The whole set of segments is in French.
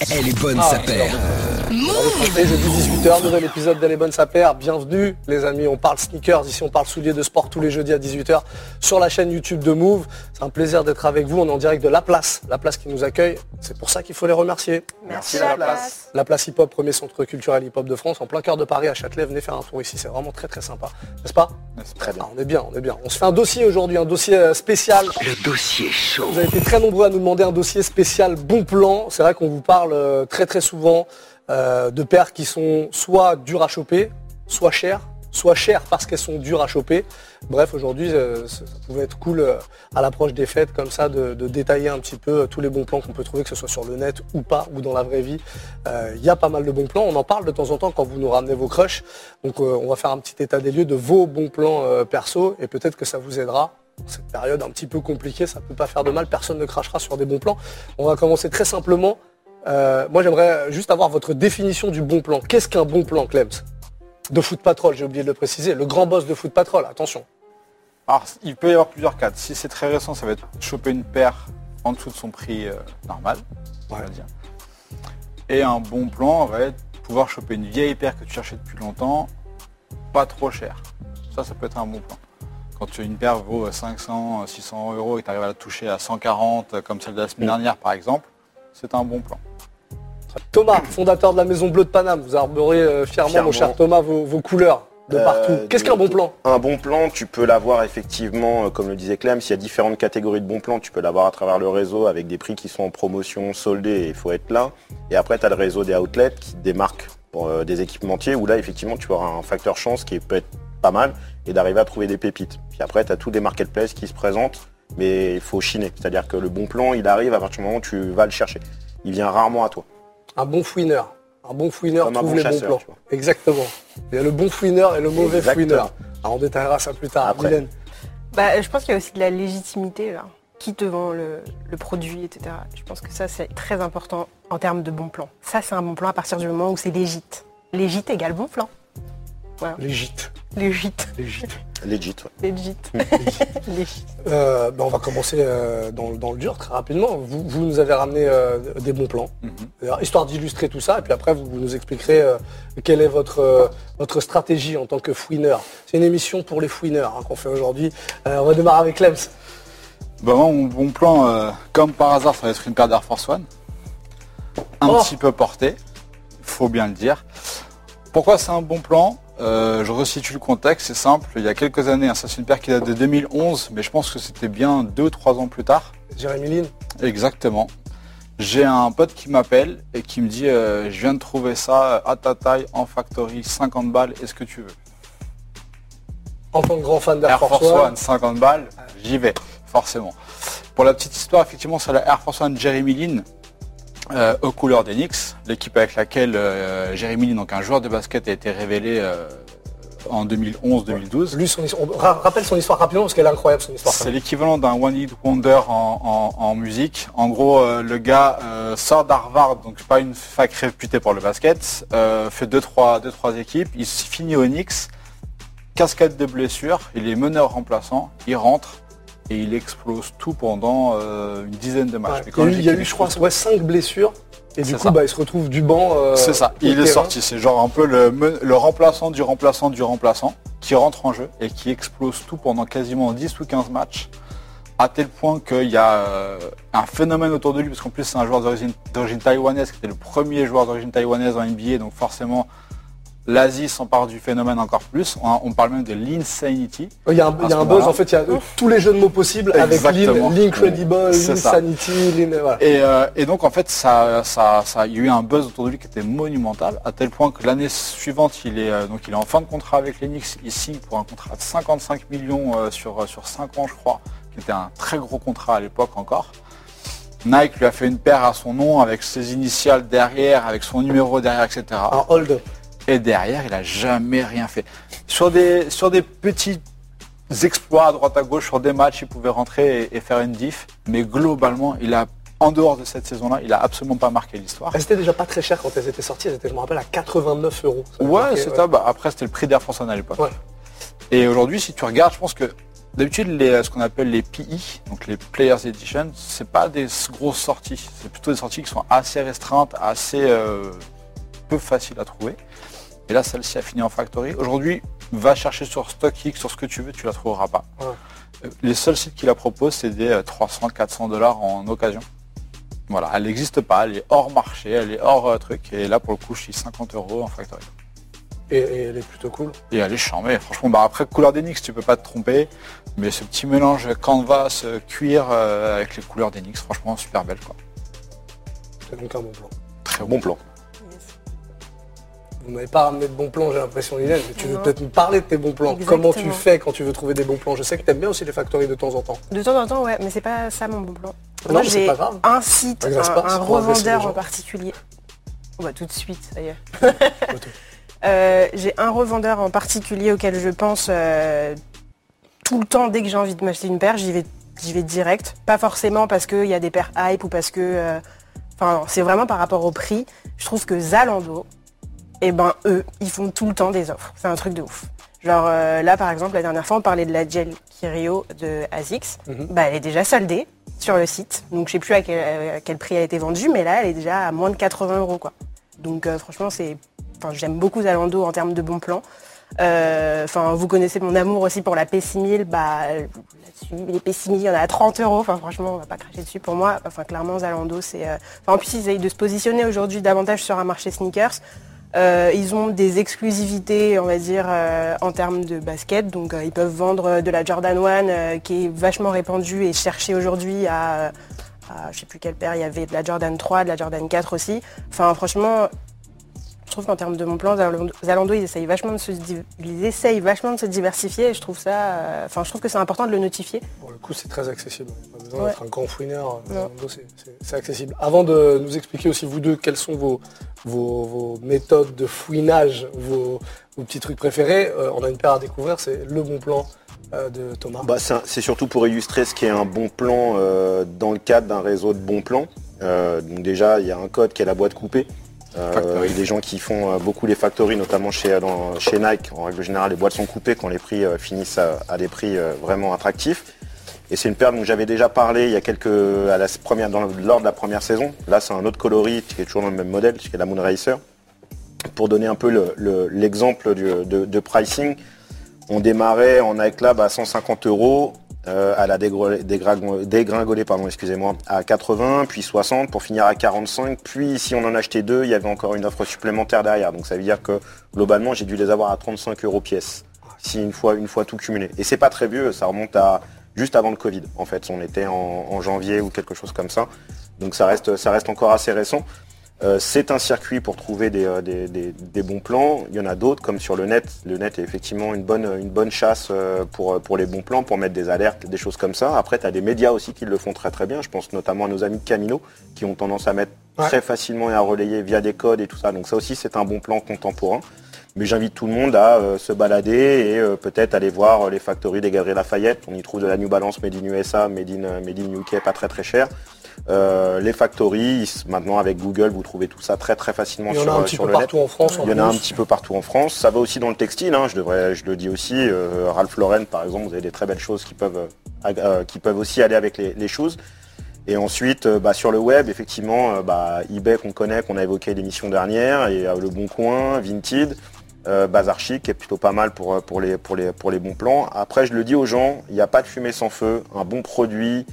Elle est bonne sa paire. Et jeudi 18h, nouvel épisode d'Elle bonne sa paire. Bienvenue les amis, on parle sneakers, ici on parle souliers de sport tous les jeudis à 18h sur la chaîne YouTube de Move. C'est un plaisir d'être avec vous, on est en direct de La Place, La Place qui nous accueille. C'est pour ça qu'il faut les remercier. Merci la place. La Place Hip Hop, premier centre culturel hip hop de France, en plein cœur de Paris à Châtelet. Venez faire un tour ici, c'est vraiment très très sympa. N'est-ce pas? Très bien. Ah, On est bien, on est bien. On se fait un dossier aujourd'hui, un dossier euh, spécial. Le dossier chaud. Vous avez été très nombreux à nous demander un dossier spécial bon plan. C'est vrai qu'on vous parle euh, très très souvent euh, de paires qui sont soit dures à choper, soit chères, soit chères parce qu'elles sont dures à choper. Bref, aujourd'hui, euh, ça pouvait être cool euh, à l'approche des fêtes comme ça de, détailler un petit peu tous les bons plans qu'on peut trouver, que ce soit sur le net ou pas, ou dans la vraie vie. Il y a pas mal de bons plans. On en parle de temps en temps quand vous nous ramenez vos crushs. Donc on va faire un petit état des lieux de vos bons plans perso et peut-être que ça vous aidera cette période un petit peu compliquée, ça peut pas faire de mal, personne ne crachera sur des bons plans. On va commencer très simplement. Euh, moi j'aimerais juste avoir votre définition du bon plan. Qu'est-ce qu'un bon plan, Clems De Foot Patrol, j'ai oublié de le préciser. Le grand boss de Foot Patrol, attention. Alors, il peut y avoir plusieurs cas. Si c'est très récent, ça va être choper une paire en dessous de son prix euh, normal, on va dire. Et un bon plan va être pouvoir choper une vieille paire que tu cherchais depuis longtemps, pas trop cher. Ça, ça peut être un bon plan. Quand tu- une paire vaut euh, 500, 600 euros et que tu arrives à la toucher à 140, euh, comme celle de la semaine dernière par exemple, c'est un bon plan. Thomas, fondateur de la Maison Bleue de Paname, vous arborez euh, fièrement, Fièrement. mon cher Thomas, vos, vos couleurs de Euh, partout. Qu'est-ce qu'un bon plan? Un bon plan, tu peux l'avoir effectivement, euh, comme le disait Clem, s'il y a différentes catégories de bons plans, tu peux l'avoir à travers le réseau avec des prix qui sont en promotion, soldés, et il faut être là. Et après, tu as le réseau des outlets qui démarquent pour euh, des équipementiers, où là, effectivement, tu auras un facteur chance qui peut être pas mal, et d'arriver à trouver des pépites. Puis après, tu as tous des marketplaces qui se présentent, mais il faut chiner. C'est-à-dire que le bon plan, il arrive à partir du moment où tu vas le chercher. Il vient rarement à toi. Un bon fouineur. Un bon fouineur Comme un trouve bon les chasseur, bons plans. tu vois. Exactement. Il y a le bon fouineur et le mauvais Exactement. fouineur. Alors, on détaillera ça plus tard. Après. Mylène. Bah, je pense qu'il y a aussi de la légitimité, là. Qui te vend le, le produit, etc. Je pense que ça, c'est très important en termes de bon plan. Ça, c'est un bon plan à partir du moment où c'est légite. Légite égale bon plan. Légit. Légite. Légit. Legit, ouais. Légite. Légite. Euh, ben, on va commencer euh, dans, dans le dur très rapidement. Vous, vous nous avez ramené euh, des bons plans, Mhm. D'ailleurs, histoire d'illustrer tout ça, et puis après vous, vous nous expliquerez euh, quelle est votre, euh, votre stratégie en tant que fouineur. C'est une émission pour les fouineurs hein, qu'on fait aujourd'hui. Euh, on va démarrer avec Clems. Bah moi, mon bon plan, euh, comme par hasard, ça va être une paire d'Air Force One. Un Oh. petit peu portée, faut bien le dire. Pourquoi c'est un bon plan? Euh, Je resitue le contexte, c'est simple. Il y a quelques années, ça c'est une paire qui date de 2011, mais je pense que c'était bien 2-3 ans plus tard. Jérémy Lin. Exactement. J'ai un pote qui m'appelle et qui me dit euh, je viens de trouver ça à ta taille en factory 50 balles, est-ce que tu veux? En tant que grand fan d'Air Air Force, Force One. One 50 balles, j'y vais, forcément. Pour la petite histoire, effectivement, c'est la Air Force One Jeremy Lin euh, aux couleurs d'Enix, l'équipe avec laquelle euh, Lin, donc un joueur de basket, a été révélé euh, en 2011-2012. Lui, son histoire- on ra- rappelle son histoire rapidement parce qu'elle est incroyable son histoire. C'est l'équivalent d'un One Hit Wonder en, en- en musique. En gros, euh, le gars euh, sort d'Harvard, donc pas une fac réputée pour le basket, euh, fait deux trois, deux, trois équipes, il finit au Knicks, cascade de blessures, il est meneur remplaçant, il rentre et il explose tout pendant euh, une dizaine de matchs. Ouais. Il quand y a eu, je dis il y a qu'il eu, je crois, ouais, 5 blessures. Et du coup, bah, il se retrouve du banc. euh, C'est ça, il est sorti. C'est genre un peu le, remplaçant du remplaçant du remplaçant qui rentre en jeu et qui explose tout pendant quasiment 10 ou 15 matchs. À tel point qu'il y a euh, un phénomène autour de lui, parce qu'en plus c'est un joueur d'origine d'origine taïwanaise, qui était le premier joueur d'origine taïwanaise en NBA, donc forcément l'Asie s'empare du phénomène encore plus. On, on parle même de l'insanity. Il y a un, À il y a ce un buzz, en fait, il y a tous les jeux de mots possibles avec Exactement. L'Incredible, l'Insanity, voilà. Et, euh, et donc en fait, ça, ça, ça, il y a eu un buzz autour de lui qui était monumental, à tel point que l'année suivante, il est, euh, donc il est en fin de contrat avec l'Enix, il signe pour un contrat de 55 millions euh, sur, sur 5 ans, je crois, qui était un très gros contrat à l'époque encore. Nike lui a fait une paire à son nom avec ses initiales derrière, avec son numéro derrière, etc. Un hold. Et derrière, il a jamais rien fait. Sur des, sur des petits exploits à droite à gauche, sur des matchs, il pouvait rentrer et, et faire une diff. Mais globalement, il a, en dehors de cette saison-là, il a absolument pas marqué l'histoire. Elles étaient déjà pas très chères quand elles étaient sorties. Elles étaient, je me rappelle, à 89 euros. Ouais, c'est ça. Bah, après, c'était le prix d'Air France à l'époque. Ouais. Et aujourd'hui, si tu regardes, je pense que D'habitude, les, ce qu'on appelle les PI, donc les Players Edition, c'est pas des grosses sorties. C'est plutôt des sorties qui sont assez restreintes, assez euh, peu faciles à trouver. Et là, celle-ci a fini en factory. Aujourd'hui, va chercher sur StockX, sur ce que tu veux, tu la trouveras pas. Ouais. Euh, Les seuls sites qui la proposent, c'est des 300-400 dollars en occasion. Voilà, elle n'existe pas, elle est hors marché, elle est hors euh, truc. Et là, pour le coup, je suis 50 euros en factory. Et, et elle est plutôt cool. Et elle est charmée. Franchement, bah après, couleur d'Enix, tu peux pas te tromper. Mais ce petit mélange canvas, euh, cuir euh, avec les couleurs d'Enix, franchement, super belle. Quoi. C'est donc un bon plan. Très Bon plan. Vous m'avez pas ramené de bons plans, j'ai l'impression, mais tu veux Non. peut-être nous parler de tes bons plans. Exactement. Comment tu fais quand tu veux trouver des bons plans? Je sais que tu aimes bien aussi les factories de temps en temps. De temps en temps, ouais, mais c'est pas ça mon bon plan. Non, Moi, mais c'est j'ai un site, un, pas, un revendeur en particulier. On va tout de suite. Photo. Euh, j'ai un revendeur en particulier auquel je pense euh, tout le temps dès que j'ai envie de m'acheter une paire, j'y vais, j'y vais direct. Pas forcément parce qu'il y a des paires hype ou parce que... euh, Enfin, non, c'est vraiment par rapport au prix. Je trouve que Zalando, eh ben eux, ils font tout le temps des offres. C'est un truc de ouf. Genre euh, là, par exemple, la dernière fois, on parlait de la gel Kirio de ASICS. Mhm. Bah, elle est déjà soldée sur le site. Donc je sais plus à quel, à quel prix elle a été vendue, mais là, elle est déjà à moins de 80 euros. Quoi. Donc euh, franchement, c'est, enfin, j'aime beaucoup Zalando en termes de bons plans. Euh, Enfin, vous connaissez mon amour aussi pour la P6000. Bah, là-dessus, les P6000, il y en a à 30 euros. Enfin, franchement, on va pas cracher dessus. Pour moi, enfin, clairement, Zalando, c'est. euh, enfin, en plus, ils essayent de se positionner aujourd'hui davantage sur un marché sneakers. Euh, ils ont des exclusivités, on va dire, euh, en termes de basket. Donc, euh, ils peuvent vendre de la Jordan 1 euh, qui est vachement répandue et cherchée aujourd'hui à, à, je sais plus quelle paire, il y avait de la Jordan 3, de la Jordan 4 aussi. Enfin, franchement, trouve qu'en termes de mon plan, Zalando, ils essayent vachement de se, ils essayent vachement de se diversifier et je trouve ça, euh, enfin, je trouve que c'est important de le notifier. Pour le coup, c'est très accessible. Pas besoin Ouais. d'être un grand fouineur. Non. Zalando, c'est- accessible. Avant de nous expliquer aussi, vous deux, quelles sont vos, vos, vos méthodes de fouinage, vos, vos petits trucs préférés, euh, on a une paire à découvrir, c'est le bon plan euh, de Thomas. Bah, c'est surtout pour illustrer ce qui est un bon plan euh, dans le cadre d'un réseau de bons plans. Euh, donc déjà, il y a un code qui est la boîte coupée. Euh, des gens qui font euh, beaucoup les factories, notamment chez, chez Nike. En règle générale, les boîtes sont coupées quand les prix euh, finissent à, des prix euh, vraiment attractifs. Et c'est une paire dont j'avais déjà parlé il y a quelques à la première, dans, lors de la première saison. Là, c'est un autre coloris qui est toujours dans le même modèle, qui est la Moon Racer. Pour donner un peu le- le- l'exemple de, de pricing, on démarrait en Nike Lab à 150 euros, euh, dégra- dégringolée pardon, excusez-moi, à 80, puis 60 pour finir à 45. Puis si on en achetait deux, il y avait encore une offre supplémentaire derrière. Donc ça veut dire que globalement, j'ai dû les avoir à 35 euros pièce, si une fois, une fois tout cumulé. Et c'est pas très vieux, ça remonte à juste avant le Covid. En fait, on était en, en janvier ou quelque chose comme ça. Donc ça reste, ça reste encore assez récent. Euh, c'est un circuit pour trouver des, euh, des- des- des bons plans. Il y en a d'autres, comme sur le net. Le net est effectivement une bonne, une bonne chasse euh, pour, pour les bons plans, pour mettre des alertes, des choses comme ça. Après, tu as des médias aussi qui le font très très bien. Je pense notamment à nos amis de Camino, qui ont tendance à mettre Ouais. très facilement et à relayer via des codes et tout ça. Donc ça aussi, c'est un bon plan contemporain. Mais j'invite tout le monde à euh, se balader et euh, peut-être aller voir euh, les factories des Galeries Lafayette. On y trouve de la New Balance Made in USA, Made in, made in UK, pas très très cher. Euh, les factories, maintenant avec Google, vous trouvez tout ça très très facilement Il y en sur, a un euh, petit sur peu le net. partout en France. en Il y en a un petit peu partout en France. Ça va aussi dans le textile. hein, je devrais, je le dis aussi. euh, Ralph Lauren, par exemple, vous avez des très belles choses qui peuvent, euh, qui peuvent aussi aller avec les, les choses. Et ensuite, bah, sur le web, effectivement, bah, eBay qu'on connaît, qu'on a évoqué l'émission dernière, et Le Bon Coin, Vinted, Bazar Chic, qui est plutôt pas mal pour, pour, les, pour, les, pour les bons plans. Après, je le dis aux gens, il n'y a pas de fumée sans feu. Un bon produit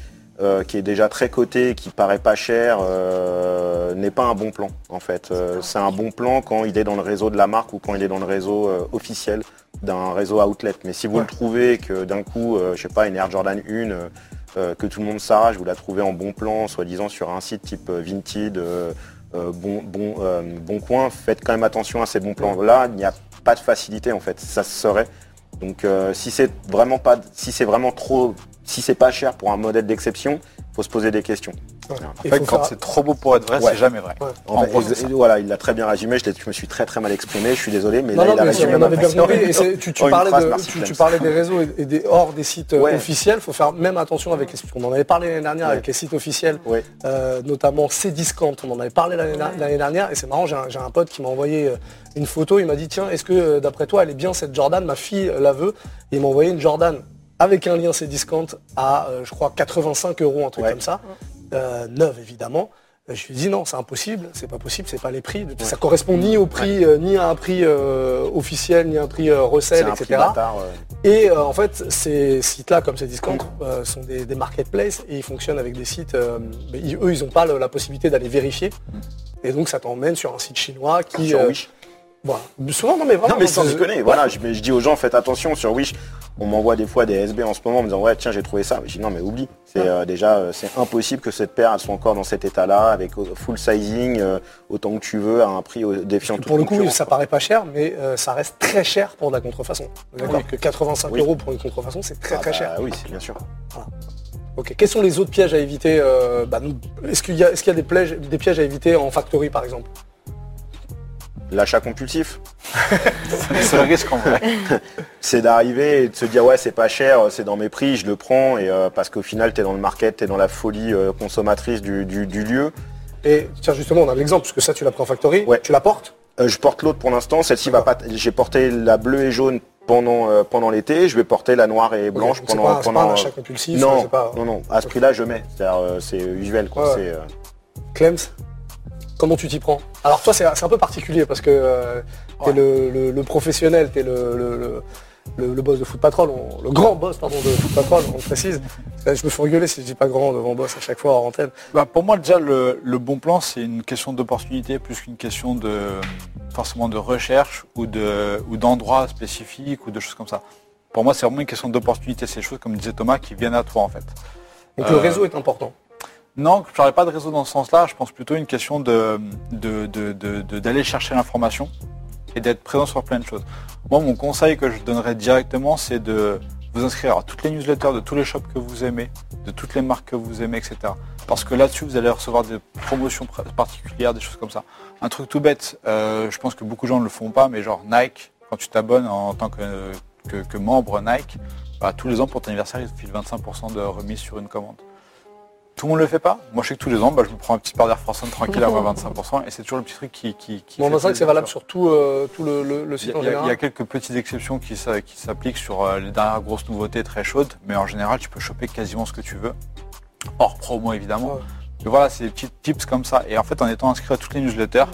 euh, qui est déjà très coté, qui paraît pas cher, euh, n'est pas un bon plan, en fait. Euh, c'est un bon plan quand il est dans le réseau de la marque ou quand il est dans le réseau officiel d'un réseau outlet. Mais si vous Ouais. le trouvez que d'un coup, je sais pas, une Air Jordan 1, euh, euh, que tout le monde s'arrache, vous la trouvez en bon plan, soi-disant sur un site type Vinted, bon, bon, bon coin, faites quand même attention à ces bons plans-là. Il n'y a pas de facilité en fait, ça se serait. Donc euh, si c'est vraiment pas, si c'est vraiment trop, si c'est pas cher pour un modèle d'exception, faut se poser des questions. Ouais. En fait, quand faire- c'est trop beau pour être vrai, Ouais. c'est jamais vrai. Ouais. En En gros, voilà, il l'a très bien résumé. Je, me suis très très mal exprimé. Je suis désolé, mais Non, là non, il a mais résumé ma tu, tu une parlais phrase, de, merci, tu, Clem. tu parlais des réseaux et, et des hors des sites euh, Ouais. officiels. Il faut faire même attention avec les sites. On en avait parlé l'année dernière Ouais. avec les sites officiels, Ouais. euh, notamment Cdiscount. On en avait parlé l'année dernière. Et c'est marrant, j'ai un, j'ai un pote qui m'a envoyé euh, une photo. Il m'a dit Tiens, est-ce que d'après toi, elle est bien cette Jordan? Ma fille la veut. Et il m'a envoyé une Jordan avec un lien Cdiscount à, euh, je crois, 85 euros, un truc Ouais. comme ça, euh, neuve évidemment. Euh, Je lui ai dit non, c'est impossible, c'est pas possible, c'est pas les prix. Ça correspond ni au prix, euh, ni à un prix euh, officiel, ni à un prix C'est recel, prix etc. bâtard. Et en fait, ces sites-là, comme Cdiscount, euh, sont des, des marketplaces et ils fonctionnent avec des sites. mais ils- eux, ils n'ont pas le- la possibilité d'aller vérifier. Et donc, ça t'emmène sur un site chinois qui. Sur Wish. voilà. Souvent, non mais vraiment. Non mais sans c'est- déconner, voilà, je, mais je dis aux gens faites attention sur Wish. On m'envoie des fois des SB en ce moment en me disant ouais tiens j'ai trouvé ça. Je dis non mais oublie. C'est euh, déjà euh, c'est impossible que cette paire elle soit encore dans cet état-là avec euh, full sizing euh, autant que tu veux à un prix défiant toute Pour le coup, ça paraît pas cher, mais ça reste très cher pour de la contrefaçon. D'accord Oui. Que 85 Oui. euros pour une contrefaçon, c'est très Ah, très bah, cher. Oui c'est bien sûr. Ok. Quels sont les autres pièges à éviter bah, nous- Est-ce qu'il y, a- est-ce qu'il y a des pièges, des pièges à éviter en factory par exemple? L'achat compulsif, C'est le risque en vrai. c'est d'arriver et de se dire ouais c'est pas cher, c'est dans mes prix, je le prends et euh, parce qu'au final t'es dans le market, t'es dans la folie euh, consommatrice du, du- du lieu. Et tiens, justement, on a l'exemple, puisque ça, tu l'as pris en factory. Ouais. Tu la portes? Euh, je porte l'autre pour l'instant. Celle-ci va pas. J'ai porté la bleue et jaune pendant euh, pendant l'été. Je vais porter la noire et blanche c'est pendant pas, c'est pas pendant. un achat compulsif. non, c'est pas... non, non. À ce prix-là, je mets. C'est-à-dire, euh, c'est usuel. Quoi. Ouais. C'est, euh, Clems, comment tu t'y prends Alors toi, c'est un peu particulier parce que euh, t'es Ouais. le, le- le professionnel, t'es le, le, boss de Foot Patrol, on- le grand boss pardon, de Foot Patrol, on précise. Je me fais engueuler si je dis pas grand devant boss à chaque fois en antenne. Bah, pour moi, déjà, le, bon plan, c'est une question d'opportunité plus qu'une question de forcément de recherche ou de ou d'endroit spécifique ou de choses comme ça. Pour moi, c'est vraiment une question d'opportunité. C'est des choses, comme disait Thomas, qui viennent à toi en fait. Donc le Euh, réseau est important. Non, je parlerai pas de réseau dans ce sens-là. Je pense plutôt une question de d'aller chercher l'information et d'être présent sur plein de choses. Moi, mon conseil que je donnerais directement, c'est de vous inscrire à toutes les newsletters de tous les shops que vous aimez, de toutes les marques que vous aimez, etc. Parce que là-dessus, vous allez recevoir des promotions pr- particulières, des choses comme ça. Un truc tout bête, euh, je pense que beaucoup de gens ne le font pas, mais genre Nike, quand tu t'abonnes en tant que membre Nike, bah, tous les ans pour ton anniversaire, ils te filent 25% de remise sur une commande. Tout le monde le fait pas. Moi, je sais que tous les ans, bah, je me prends un petit paire d'Air One tranquille à moins 25%, et c'est toujours le petit truc qui, qui, qui Bon, on que c'est valable sur tout, euh, tout le, le- le Il site y, a, en il y a- quelques petites exceptions qui, qui s'appliquent sur euh, les dernières grosses nouveautés très chaudes, mais en général, tu peux choper quasiment ce que tu veux. Hors promo, évidemment. Ouais. Mais voilà, c'est des petits tips comme ça. Et en fait, en étant inscrit à toutes les newsletters,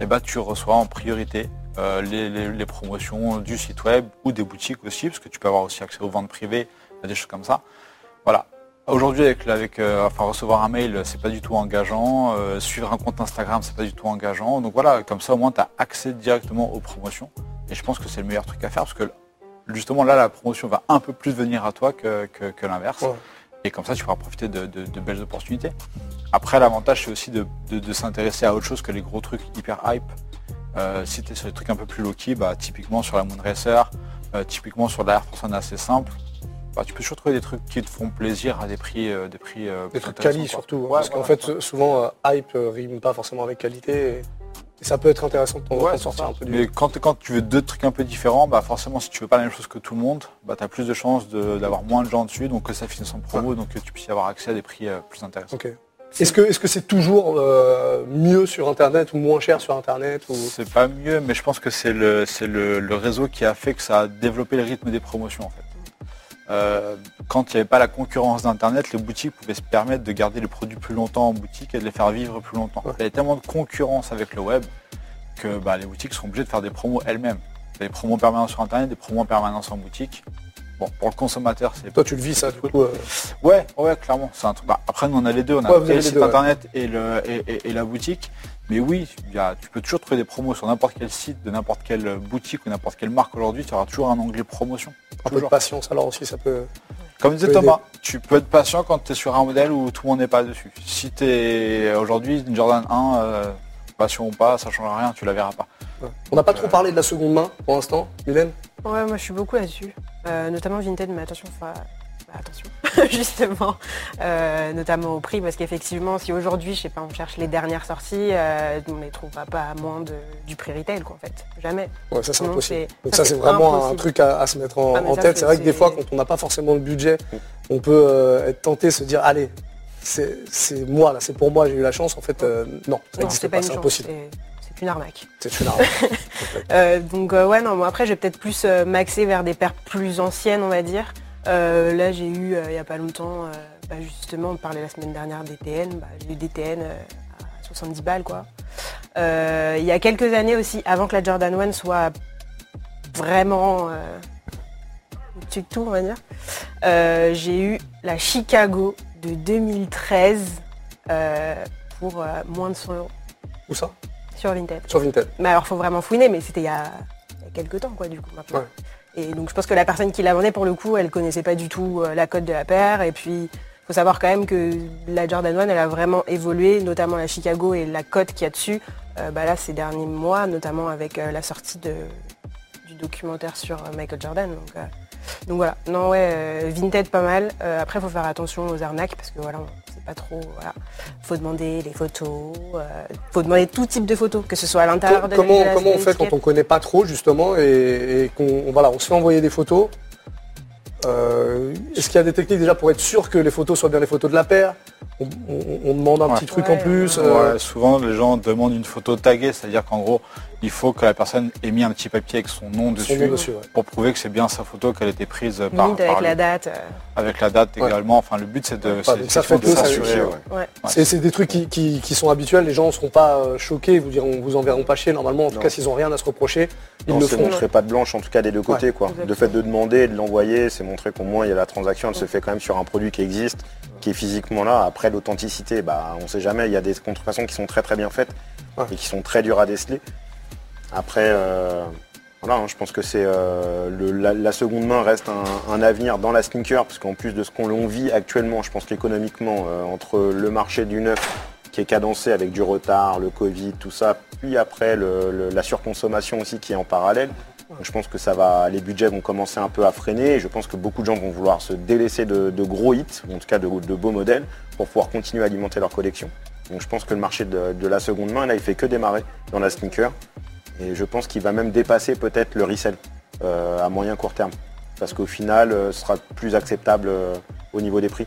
eh ben, tu reçois en priorité euh, les, les- les promotions du site web ou des boutiques aussi, parce que tu peux avoir aussi accès aux ventes privées, à des choses comme ça. Voilà. Aujourd'hui, avec, avec euh, enfin, recevoir un mail, c'est pas du tout engageant. euh, suivre un compte Instagram, c'est pas du tout engageant. Donc voilà, comme ça, au moins, tu as accès directement aux promotions. Et je pense que c'est le meilleur truc à faire, parce que justement, là, la promotion va un peu plus venir à toi que, que- que l'inverse. Ouais. Et comme ça, tu pourras profiter de, de- de belles opportunités. Après, l'avantage, c'est aussi de, s'intéresser à autre chose que les gros trucs hyper hype. Euh, si tu es sur des trucs un peu plus low-key, bah, typiquement sur la Moonracer, euh, typiquement sur la Air Force One assez simple, bah, tu peux toujours trouver des trucs qui te font plaisir à des prix, euh, des prix euh, Des trucs quali surtout. hein, Ouais, parce qu'en fait, souvent, euh, hype euh, rime pas forcément avec qualité. Et, et ça peut être intéressant de Ouais, sortir un peu du. Mais quand, quand tu veux deux trucs un peu différents, bah forcément si tu veux pas la même chose que tout le monde, bah tu as plus de chances de- d'avoir moins de gens dessus, donc que ça finisse en promo, donc que tu puisses avoir accès à des prix euh, plus intéressants. Ok. Est-ce que est-ce que c'est toujours euh, mieux sur Internet ou moins cher sur Internet ou... C'est pas mieux, mais je pense que c'est le, c'est le, le réseau qui a fait que ça a développé le rythme des promotions en fait. Euh, quand il n'y avait pas la concurrence d'Internet, les boutiques pouvaient se permettre de garder les produits plus longtemps en boutique et de les faire vivre plus longtemps. Ouais. Il y avait tellement de concurrence avec le web que bah, les boutiques sont obligées de faire des promos elles-mêmes. Des promos permanents sur Internet, des promos en permanence en boutique. Bon, pour le consommateur, c'est Toi, tu le vis ça du coup. euh, Ouais, ouais, clairement. Un truc. bah, après, nous, on a les deux. On a Ouais, le site ouais. internet et, le, et, et- et la boutique. Mais oui, il y a- tu peux toujours trouver des promos sur n'importe quel site, de n'importe quelle boutique ou n'importe quelle marque aujourd'hui. Tu auras toujours un onglet promotion. un peu de patience alors aussi ça peut. Comme disait Thomas, tu peux être patient quand tu es sur un modèle où tout le monde n'est pas dessus. Si tu es aujourd'hui une Jordan 1, euh, passion ou pas, ça change rien, tu la verras pas. Ouais. On n'a pas trop parlé de la seconde main pour l'instant, Mylène? Ouais, moi je suis beaucoup là-dessus. Euh, notamment Vinted, mais attention, faut... attention, justement, Euh, notamment au prix, parce qu'effectivement, si aujourd'hui, je sais pas, on cherche les dernières sorties, euh, on les trouvera pas à moins de, du prix retail, quoi, en fait, jamais. Ouais, ça c'est impossible. Donc ça, c'est vraiment un truc à, à se mettre en, Ah, mais en ça, tête. c'est- vrai que des fois, quand on n'a pas forcément le budget, on peut euh, être tenté de se dire allez, c'est moi là, c'est pour moi, j'ai eu la chance. En fait, euh, non, c'est pas, c'est impossible. c'est une arnaque. C'est une arnaque. Euh, donc euh, ouais non moi après je vais peut-être plus m'axer vers des paires plus anciennes on va dire Euh, là, j'ai eu, euh, il n'y a pas longtemps, euh, bah, justement, on parlait la semaine dernière des TN. Bah, j'ai eu des TN à 70 balles, quoi. Il y a quelques années aussi, avant que la Jordan 1 soit vraiment au-dessus de tout, on va dire, j'ai eu la Chicago de 2013 euh, pour moins de 100 euros Où ça? Sur Vinted. Sur Vinted. Mais alors, faut vraiment fouiner, mais c'était il y a, il y a quelques temps, quoi, du coup, maintenant. Ouais. Et donc, je pense que la personne qui la vendait, pour le coup, elle connaissait pas du tout euh, la cote de la paire. Et puis, faut savoir quand même que la Jordan 1, elle a vraiment évolué, notamment la Chicago et la cote qu'il y a dessus. euh, bah là, ces derniers mois, notamment avec euh, la sortie du documentaire sur Michael Jordan. Donc, voilà. Non, ouais, Vinted, pas mal. Après, faut faire attention aux arnaques parce que voilà, pas trop. Voilà. Faut demander les photos. euh, faut demander tout type de photos, que ce soit à l'intérieur de comment la- comment on fait quand on connaît pas trop justement et, et qu'on on- voilà, on se fait envoyer des photos Euh, Est-ce qu'il y a des techniques déjà pour être sûr que les photos soient bien les photos de la paire? On, on- on demande un Ouais. petit truc Ouais, en plus. ouais. euh, Ouais, souvent les gens demandent une photo taguée, c'est-à-dire qu'en gros, il faut que la personne ait mis un petit papier avec son nom dessus, nom dessus, ouais. pour prouver que c'est bien sa photo qu'elle a été prise par, avec par la lui. date. euh, avec la date Ouais. également. Enfin, le but c'est de, s'assurer. c'est- ouais. C'est des trucs qui, qui- qui sont habituels, les gens ne seront pas euh, choqués, vous diront, vous enverront pas chier normalement, en tout Non. cas s'ils ont rien à se reprocher, ils Non, le c'est feront. montrer pas de blanche, en tout cas des deux côtés. quoi. exactement. Le fait de demander de l'envoyer, c'est montrer qu'au moins il y a la transaction, elle se fait quand même sur un produit qui existe, qui est physiquement là. Après l'authenticité, bah, on sait jamais, il y a des contrefaçons qui sont très très bien faites Ouais. et qui sont très dures à déceler. Après, euh, voilà, hein, je pense que c'est euh, la, seconde main reste un, avenir dans la sneaker, parce qu'en plus de ce qu'on vit actuellement, je pense qu'économiquement, euh, entre le marché du neuf qui est cadencé avec du retard, le Covid, tout ça, puis après la surconsommation aussi qui est en parallèle. Je pense que ça va, les budgets vont commencer un peu à freiner et je pense que beaucoup de gens vont vouloir se délaisser de, gros hits, ou en tout cas de, beaux modèles, pour pouvoir continuer à alimenter leur collection. Donc je pense que le marché de, de la seconde main, là, il fait que démarrer dans la sneaker. Et je pense qu'il va même dépasser peut-être le resell euh, à moyen court terme. Parce qu'au final, euh, ce sera plus acceptable euh, au niveau des prix.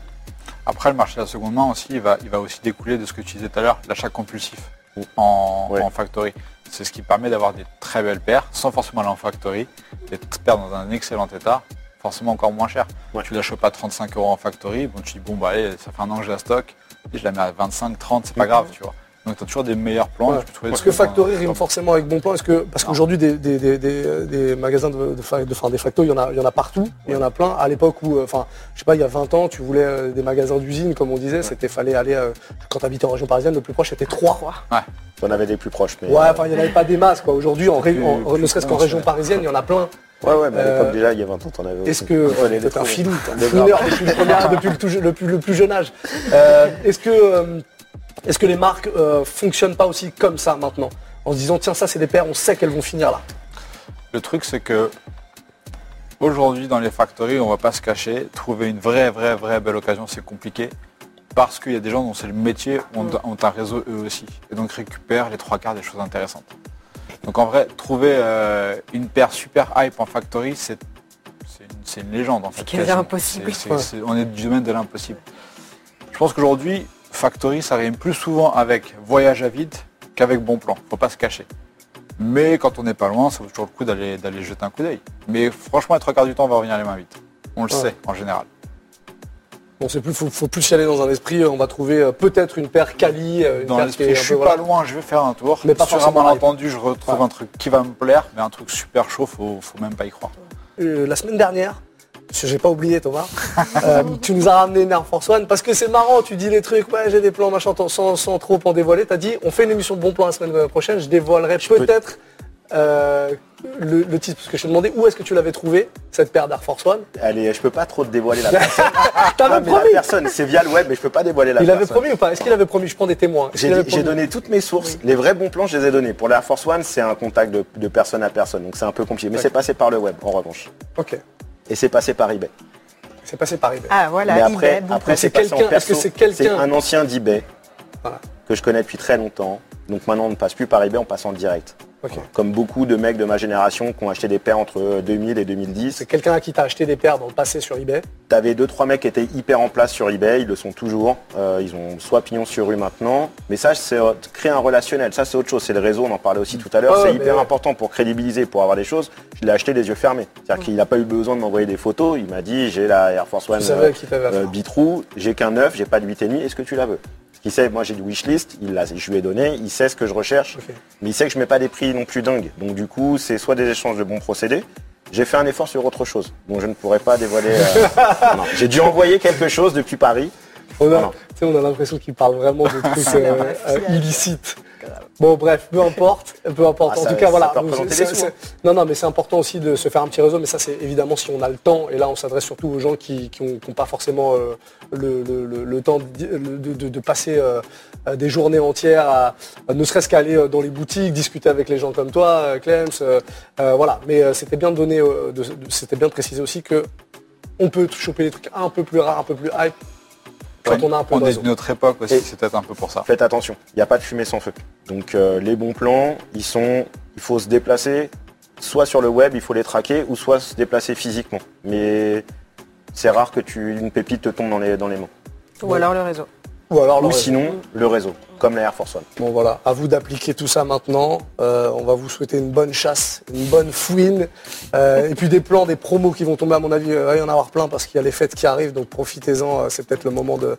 Après, le marché de la seconde main aussi, il va, il va aussi découler de ce que tu disais tout à l'heure, l'achat compulsif Mm. en, Ouais. en factory. C'est ce qui permet d'avoir des très belles paires, sans forcément aller en factory, des paires dans un excellent état, forcément encore moins cher. Ouais. Tu la chopes à 35 euros en factory, bon, tu dis bon bah allez, ça fait un an que je la stocke, et je la mets à 25, 30, c'est pas Mm. grave, tu vois. Donc tu as toujours des meilleurs plans. Ouais. et tu peux trouver Parce que Factory dans- rime forcément avec bon plan. Est-ce que parce Non. qu'aujourd'hui des, des, des, des- des magasins de, de, de- enfin, des factos, il y en a, il y en a partout, il y en a plein. À l'époque où, euh, enfin, je sais pas, il y a 20 ans, tu voulais euh, des magasins d'usine, comme on disait, c'était fallait aller euh, quand tu habitais en région parisienne, le plus proche c'était 3. Trois. On avait des plus proches. Mais, Ouais, euh, enfin, il n'y en avait pas des masses quoi. Aujourd'hui, en, Plus- en- plus ne serait-ce qu'en région parisienne, il y en a plein. ouais, ouais, mais à l'époque Euh, déjà, il y a 20 ans, t'en avais Est-ce aussi. que Ouais, les c'est un filou, t'es un depuis le, premier- depuis le, tout- le plus, le plus jeune âge. Euh, est-ce que euh, est-ce que les marques euh, fonctionnent pas aussi comme ça maintenant, en se disant tiens ça c'est des paires, on sait qu'elles vont finir là. Le truc, c'est que aujourd'hui, dans les factories, on va pas se cacher, trouver une vraie, vraie, vraie belle occasion, c'est compliqué. Parce qu'il y a des gens dont c'est le métier, ont, ont un réseau eux aussi. Et donc récupèrent les trois quarts des choses intéressantes. Donc en vrai, trouver euh, une paire super hype en factory, c'est c'est une, c'est une légende en fait. impossible. C'est- c'est- c'est- on est du domaine de l'impossible. Je pense qu'aujourd'hui, factory, ça rime plus souvent avec voyage à vide qu'avec bon plan. Faut pas se cacher. Mais quand on n'est pas loin, ça vaut toujours le coup d'aller d'aller jeter un coup d'œil. Mais franchement, les trois quarts du temps, on va revenir les mains vides. On le Ouais. sait en général. Bon c'est plus, faut, faut plus y aller dans un esprit, euh, on va trouver euh, peut-être une paire quali, euh, une Dans paire l'esprit, qui est je suis pas loin, je vais faire un tour. Mais pas Sur un malentendu, je retrouve Ouais. un truc qui va me plaire, mais un truc super chaud, faut, faut même pas y croire. Euh, la semaine dernière, j'ai pas oublié Thomas, euh, tu nous as ramené une Air Force One parce que c'est marrant, tu dis les trucs, ouais j'ai des plans machin, sans, sans trop en dévoiler, t'as dit on fait une émission de bon plan la semaine prochaine, je dévoilerai peut-être euh, le, le titre, parce que je t'ai demandé où est-ce que tu l'avais trouvé, cette paire d'Air Force One. Allez, je peux pas trop te dévoiler la personne. T'avais mais la promis personne, c'est via le web, mais je peux pas dévoiler la Il avait promis ou pas? Est-ce qu'il avait promis? Je prends des témoins. J'ai promis? donné toutes mes sources. Les vrais bons plans, je les ai donnés. Pour l'Air Force One, c'est un contact de, de personne à personne, donc c'est un peu compliqué. Mais c'est passé par le web, en revanche. Ok, Et c'est passé par eBay. c'est passé par eBay. Ah voilà, mais après, eBay, après C'est quelqu'un- est-ce que c'est quelqu'un- C'est un ancien d'eBay Voilà. que je connais depuis très longtemps. Donc maintenant, on ne passe plus par eBay, on passe en direct. Comme beaucoup de mecs de ma génération qui ont acheté des paires entre 2000 et 2010. C'est quelqu'un qui t'a acheté des paires dans le passé sur eBay. T'avais deux trois mecs qui étaient hyper en place sur eBay, ils le sont toujours. Euh, ils ont soit pignon sur rue maintenant. Mais ça, c'est euh, créer un relationnel. Ça, c'est autre chose. C'est le réseau. On en parlait aussi tout à l'heure. C'est hyper ouais. important pour crédibiliser, pour avoir des choses. Je l'ai acheté les yeux fermés. C'est-à-dire qu'il n'a pas eu besoin de m'envoyer des photos. Il m'a dit j'ai la Air Force One euh, euh. Bitrou, j'ai qu'un 9, j'ai pas de 8,5. Est-ce que tu la veux? Il sait, moi j'ai du wishlist, il l'a, je lui ai donné, il sait ce que je recherche, mais il sait que je mets pas des prix non plus dingues. Donc du coup, c'est soit des échanges de bons procédés. J'ai fait un effort sur autre chose, donc je ne pourrais pas dévoiler. euh, non. J'ai dû envoyer quelque chose depuis Paris. On a, Voilà. tu sais, on a l'impression qu'il parle vraiment de trucs euh, euh, illicites. Bon bref, peu importe, peu importe. Ah, en ça- tout cas, voilà. hein. Non, non, mais c'est important aussi de se faire un petit réseau. Mais ça, c'est évidemment si on a le temps. Et là, on s'adresse surtout aux gens qui n'ont pas forcément euh, le, le- le- le temps de, de- de- de passer euh, euh, des journées entières, à, à ne serait-ce qu'aller euh, dans les boutiques, discuter avec les gens comme toi, euh, Clems. euh, euh, voilà. Mais euh, c'était bien de donner, euh, de- de- c'était bien de préciser aussi que on peut choper des trucs un peu plus rares, un peu plus hype quand Ouais, on a un peu de est réseau. d'une autre époque aussi, c'est peut-être un peu pour ça. Faites attention, il n'y a pas de fumée sans feu. Donc euh, les bons plans, ils sont, il faut se déplacer, soit sur le web, il faut les traquer, ou soit se déplacer physiquement. Mais c'est rare que tu, une pépite te tombe dans les, dans les mains. Ou alors le réseau. Ou alors le Ou sinon, le réseau, comme la Air Force One. Bon voilà, à vous d'appliquer tout ça maintenant. Euh, on va vous souhaiter une bonne chasse, une bonne fouine. Euh, et puis des plans, des promos qui vont tomber à mon avis, euh, il va y en avoir plein parce qu'il y a les fêtes qui arrivent, donc profitez-en, c'est peut-être le moment de,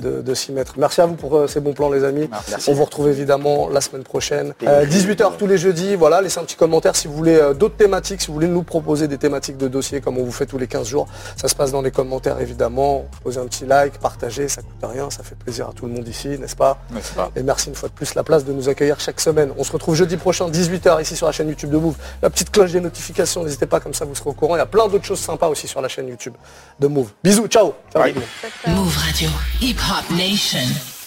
de, de s'y mettre. Merci à vous pour euh, ces bons plans les amis. Merci. On vous retrouve évidemment la semaine prochaine. Et- Euh, 18h tous les jeudis, voilà, laissez un petit commentaire si vous voulez euh, d'autres thématiques, si vous voulez nous proposer des thématiques de dossiers comme on vous fait tous les 15 jours. Ça se passe dans les commentaires évidemment. Posez un petit like, partagez, ça coûte rien, ça fait plaisir à tout le monde ici, n'est-ce pas pas. et merci une fois de plus la place de nous accueillir chaque semaine. On se retrouve jeudi prochain, 18h, ici sur la chaîne YouTube de Move. La petite cloche des notifications, n'hésitez pas, comme ça vous serez au courant. Il y a plein d'autres choses sympas aussi sur la chaîne YouTube de Move. Bisous, ciao. Ciao. Move Radio, Hip Hop Nation.